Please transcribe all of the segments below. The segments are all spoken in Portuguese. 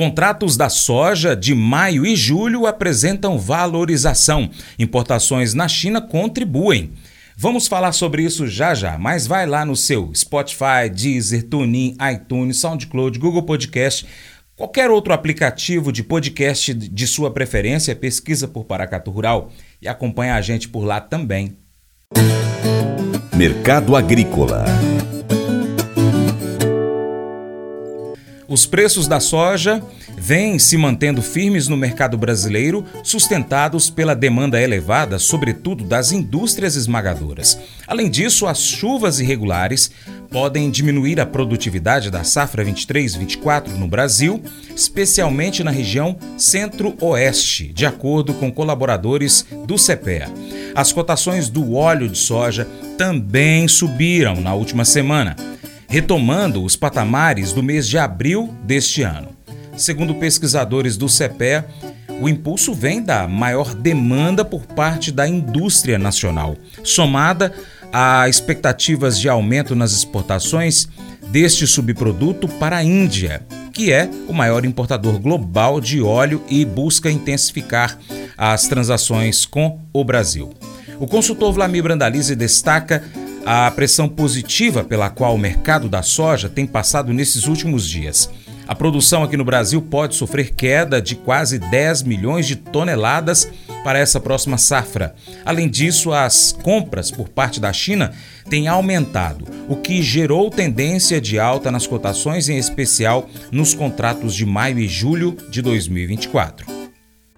Contratos da soja de maio e julho apresentam valorização. Importações na China contribuem. Vamos falar sobre isso já já, mas vai lá no seu Spotify, Deezer, TuneIn, iTunes, SoundCloud, Google Podcast, qualquer outro aplicativo de podcast de sua preferência, pesquisa por Paracatu Rural e acompanha a gente por lá também. Mercado Agrícola Os preços da soja vêm se mantendo firmes no mercado brasileiro, sustentados pela demanda elevada, sobretudo das indústrias esmagadoras. Além disso, as chuvas irregulares podem diminuir a produtividade da safra 23-24 no Brasil, especialmente na região centro-oeste, de acordo com colaboradores do CPEA. As cotações do óleo de soja também subiram na última semana retomando os patamares do mês de abril deste ano. Segundo pesquisadores do CEPE, o impulso vem da maior demanda por parte da indústria nacional, somada a expectativas de aumento nas exportações deste subproduto para a Índia, que é o maior importador global de óleo e busca intensificar as transações com o Brasil. O consultor Vlamir Brandalize destaca a pressão positiva pela qual o mercado da soja tem passado nesses últimos dias. A produção aqui no Brasil pode sofrer queda de quase 10 milhões de toneladas para essa próxima safra. Além disso, as compras por parte da China têm aumentado, o que gerou tendência de alta nas cotações, em especial nos contratos de maio e julho de 2024.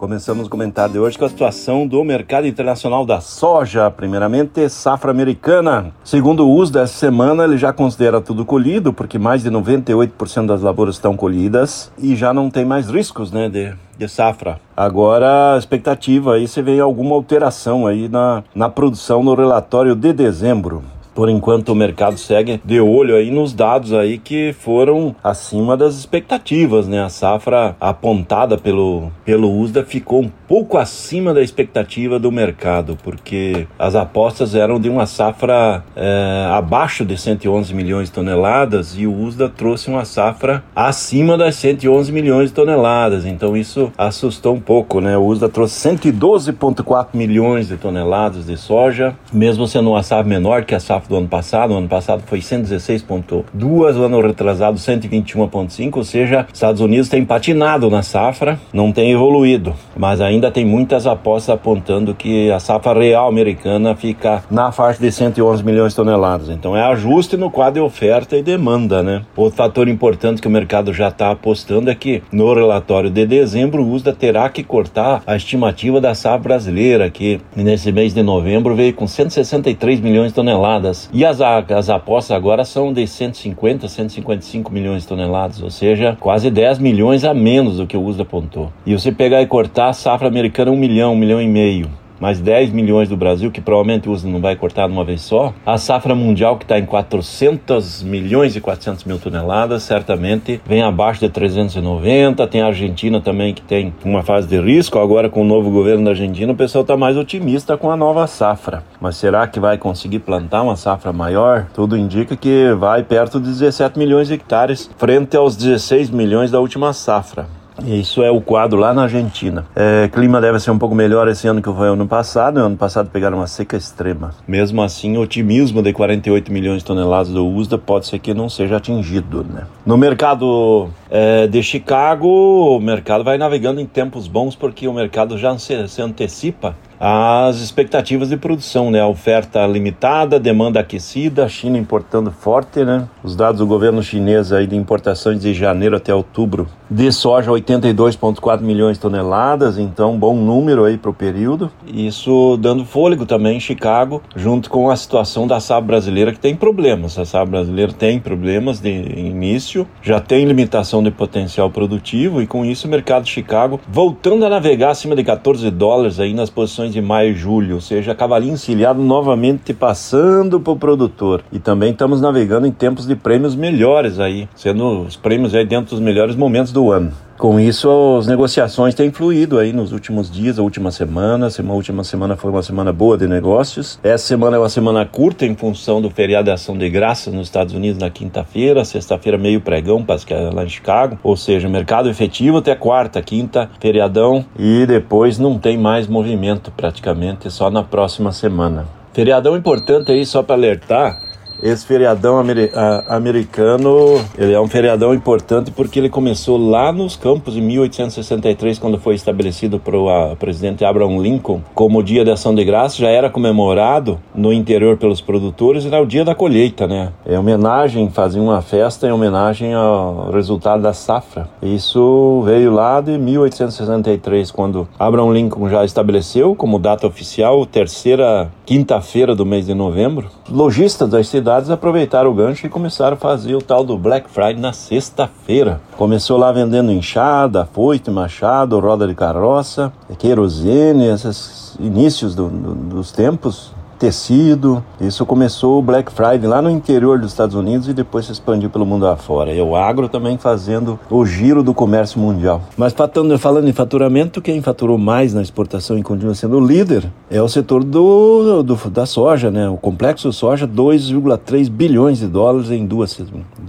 Começamos o comentário de hoje com a situação do mercado internacional da soja. Primeiramente, safra americana. Segundo o uso dessa semana, ele já considera tudo colhido, porque mais de 98% das lavouras estão colhidas e já não tem mais riscos né, de, de safra. Agora, a expectativa aí, você vê alguma alteração aí na, na produção no relatório de dezembro. Por enquanto o mercado segue de olho aí nos dados aí que foram acima das expectativas, né? A safra apontada pelo, pelo USDA ficou um pouco acima da expectativa do mercado, porque as apostas eram de uma safra é, abaixo de 111 milhões de toneladas e o USDA trouxe uma safra acima das 111 milhões de toneladas. Então isso assustou um pouco, né? O USDA trouxe 112,4 milhões de toneladas de soja, mesmo sendo uma safra menor que a safra do ano passado. O ano passado foi 116,2, o ano retrasado 121,5, ou seja, Estados Unidos tem patinado na safra, não tem evoluído, mas ainda tem muitas apostas apontando que a safra real americana fica na faixa de 111 milhões de toneladas. Então é ajuste no quadro de oferta e demanda, né? Outro fator importante que o mercado já está apostando é que no relatório de dezembro o USDA terá que cortar a estimativa da safra brasileira, que nesse mês de novembro veio com 163 milhões de toneladas toneladas. E as, as apostas agora são de 150, 155 milhões de toneladas, ou seja, quase 10 milhões a menos do que o USDA apontou. E você pegar e cortar a safra americana 1 milhão, 1 milhão e meio mais 10 milhões do Brasil, que provavelmente o USDA não vai cortar de uma vez só. A safra mundial, que está em 400 milhões e 400 mil toneladas, certamente vem abaixo de 390. Tem a Argentina também, que tem uma fase de risco. Agora, com o novo governo da Argentina, o pessoal está mais otimista com a nova safra. Mas será que vai conseguir plantar uma safra maior? Tudo indica que vai perto de 17 milhões de hectares, frente aos 16 milhões da última safra. Isso é o quadro lá na Argentina. É, clima deve ser um pouco melhor esse ano que foi ano passado. No ano passado pegaram uma seca extrema. Mesmo assim, o otimismo de 48 milhões de toneladas do USDA pode ser que não seja atingido. Né? No mercado é, de Chicago, o mercado vai navegando em tempos bons porque o mercado já se, se antecipa as expectativas de produção, né? A oferta limitada, demanda aquecida, a China importando forte, né? Os dados do governo chinês aí de importações de janeiro até outubro de soja 82,4 milhões de toneladas, então bom número aí para o período. Isso dando fôlego também em Chicago, junto com a situação da safra brasileira que tem problemas. A safra brasileira tem problemas de início, já tem limitação de potencial produtivo e com isso o mercado de Chicago voltando a navegar acima de 14 dólares aí nas posições de maio e julho, ou seja, cavalinho encilhado novamente passando para o produtor. E também estamos navegando em tempos de prêmios melhores aí, sendo os prêmios aí dentro dos melhores momentos do do ano. Com isso, as negociações têm fluído aí nos últimos dias, a última semana. A última semana foi uma semana boa de negócios. Essa semana é uma semana curta em função do feriado de ação de graças nos Estados Unidos na quinta-feira. Sexta-feira, meio pregão, é lá em Chicago. Ou seja, mercado efetivo até quarta, quinta, feriadão. E depois não tem mais movimento praticamente, só na próxima semana. Feriadão importante aí, só para alertar esse feriadão amer americano, ele é um feriadão importante porque ele começou lá nos campos em 1863, quando foi estabelecido para o presidente Abraham Lincoln como Dia de Ação de Graças, já era comemorado no interior pelos produtores, era o dia da colheita, né? É homenagem, fazia uma festa em homenagem ao resultado da safra. Isso veio lá de 1863, quando Abraham Lincoln já estabeleceu como data oficial, terceira quinta-feira do mês de novembro. Lojistas cidades cidades aproveitaram o gancho e começaram a fazer o tal do Black Friday na sexta-feira. Começou lá vendendo enxada, foice, machado, roda de carroça, querosene, esses inícios do, do, dos tempos tecido. Isso começou o Black Friday lá no interior dos Estados Unidos e depois se expandiu pelo mundo afora. E o agro também fazendo o giro do comércio mundial. Mas falando em faturamento, quem faturou mais na exportação e continua sendo o líder é o setor do, do da soja, né? O complexo soja, 2,3 bilhões de dólares em duas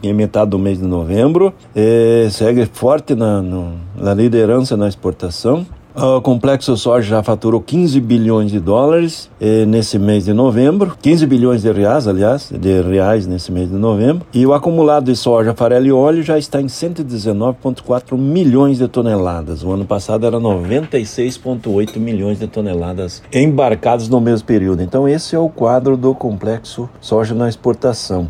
em metade do mês de novembro. É, segue forte na, no, na liderança na exportação. O complexo soja já faturou 15 bilhões de dólares eh, nesse mês de novembro, 15 bilhões de reais, aliás, de reais nesse mês de novembro, e o acumulado de soja, farelo e óleo já está em 119,4 milhões de toneladas. O ano passado era 96,8 milhões de toneladas embarcadas no mesmo período. Então esse é o quadro do complexo soja na exportação.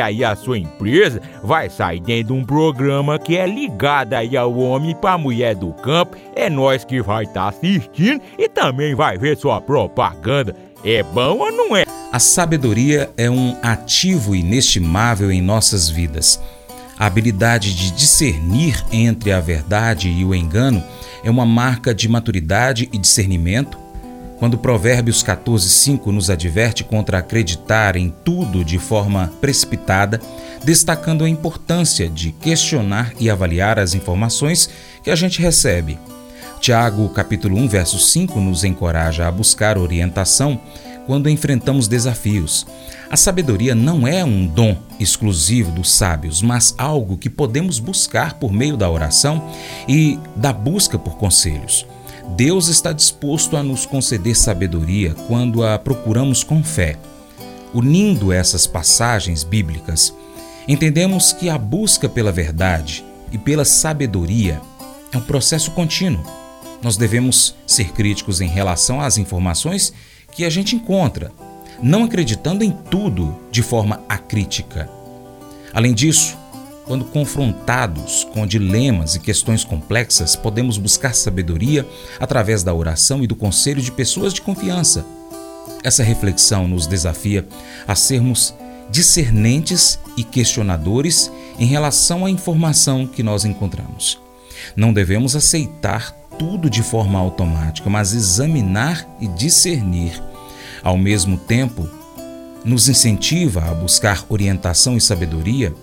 aí a sua empresa vai sair dentro de um programa que é ligado aí ao homem para mulher do campo. É nós que vai estar tá assistindo e também vai ver sua propaganda. É bom ou não é? A sabedoria é um ativo inestimável em nossas vidas. A habilidade de discernir entre a verdade e o engano é uma marca de maturidade e discernimento. Quando Provérbios 14:5 nos adverte contra acreditar em tudo de forma precipitada, destacando a importância de questionar e avaliar as informações que a gente recebe. Tiago, capítulo 1, verso 5 nos encoraja a buscar orientação quando enfrentamos desafios. A sabedoria não é um dom exclusivo dos sábios, mas algo que podemos buscar por meio da oração e da busca por conselhos. Deus está disposto a nos conceder sabedoria quando a procuramos com fé. Unindo essas passagens bíblicas, Entendemos que a busca pela verdade e pela sabedoria é um processo contínuo. Nós devemos ser críticos em relação às informações que a gente encontra, não acreditando em tudo de forma acrítica. Além disso, quando confrontados com dilemas e questões complexas, podemos buscar sabedoria através da oração e do conselho de pessoas de confiança. Essa reflexão nos desafia a sermos discernentes e questionadores em relação à informação que nós encontramos. Não devemos aceitar tudo de forma automática, mas examinar e discernir. Ao mesmo tempo, nos incentiva a buscar orientação e sabedoria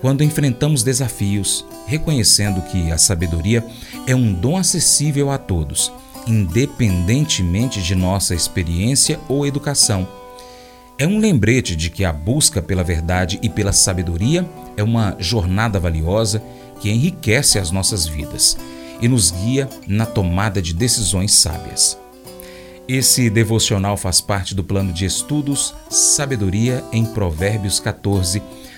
quando enfrentamos desafios, reconhecendo que a sabedoria é um dom acessível a todos, independentemente de nossa experiência ou educação é um lembrete de que a busca pela verdade e pela sabedoria é uma jornada valiosa que enriquece as nossas vidas e nos guia na tomada de decisões sábias. Esse devocional faz parte do plano de estudos Sabedoria em Provérbios 14